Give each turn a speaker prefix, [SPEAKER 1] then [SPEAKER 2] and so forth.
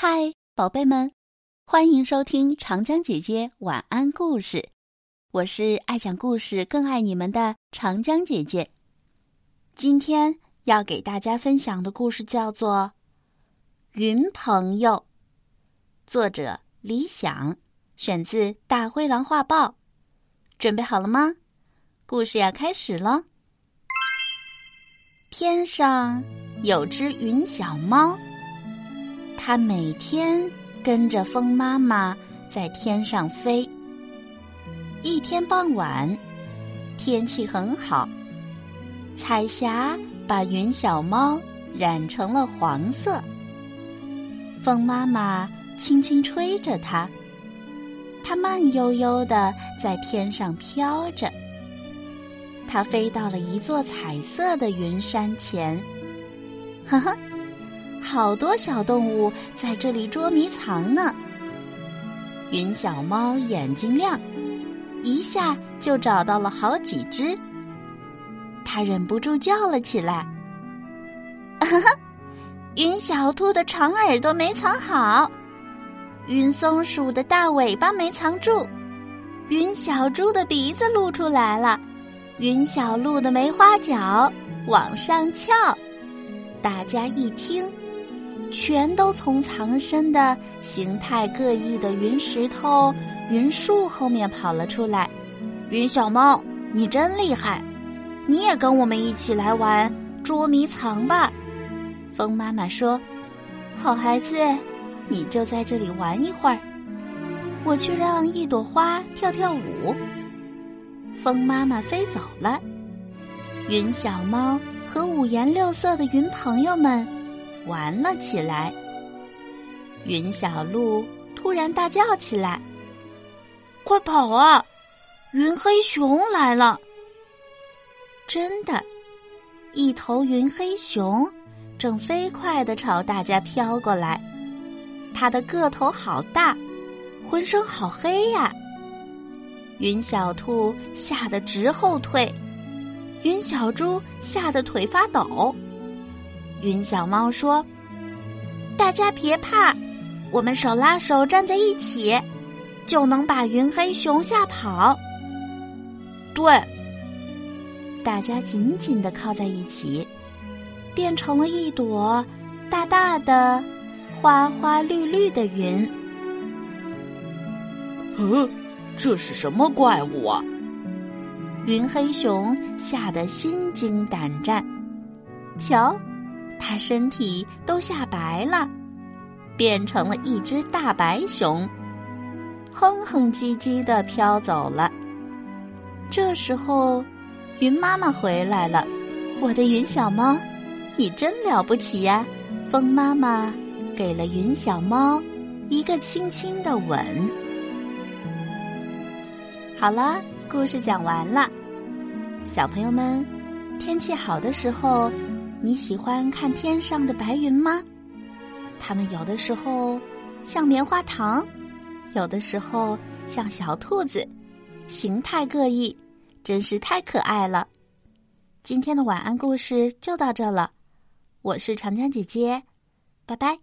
[SPEAKER 1] 嗨，宝贝们，欢迎收听长江姐姐晚安故事。我是爱讲故事、更爱你们的长江姐姐。今天要给大家分享的故事叫做《云朋友》，作者李想，选自《大灰狼画报》。准备好了吗？故事要开始了。天上有只云小猫。它每天跟着风妈妈在天上飞。一天傍晚，天气很好，彩霞把云小猫染成了黄色。风妈妈轻轻吹着它，它慢悠悠的在天上飘着。它飞到了一座彩色的云山前，呵呵。好多小动物在这里捉迷藏呢。云小猫眼睛亮，一下就找到了好几只。它忍不住叫了起来：“哈哈，云小兔的长耳朵没藏好，云松鼠的大尾巴没藏住，云小猪的鼻子露出来了，云小鹿的梅花角往上翘。”大家一听。全都从藏身的形态各异的云石头、云树后面跑了出来。云小猫，你真厉害！你也跟我们一起来玩捉迷藏吧。风妈妈说：“好孩子，你就在这里玩一会儿，我去让一朵花跳跳舞。”风妈妈飞走了，云小猫和五颜六色的云朋友们。玩了起来。云小鹿突然大叫起来：“快跑啊！云黑熊来了！”真的，一头云黑熊正飞快的朝大家飘过来。它的个头好大，浑身好黑呀！云小兔吓得直后退，云小猪吓得腿发抖。云小猫说：“大家别怕，我们手拉手站在一起，就能把云黑熊吓跑。”对，大家紧紧的靠在一起，变成了一朵大大的、花花绿绿的云。
[SPEAKER 2] 呃，这是什么怪物啊？
[SPEAKER 1] 云黑熊吓得心惊胆战。瞧。它身体都吓白了，变成了一只大白熊，哼哼唧唧的飘走了。这时候，云妈妈回来了，我的云小猫，你真了不起呀！风妈妈给了云小猫一个轻轻的吻。好了，故事讲完了，小朋友们，天气好的时候。你喜欢看天上的白云吗？它们有的时候像棉花糖，有的时候像小兔子，形态各异，真是太可爱了。今天的晚安故事就到这了，我是长江姐姐，拜拜。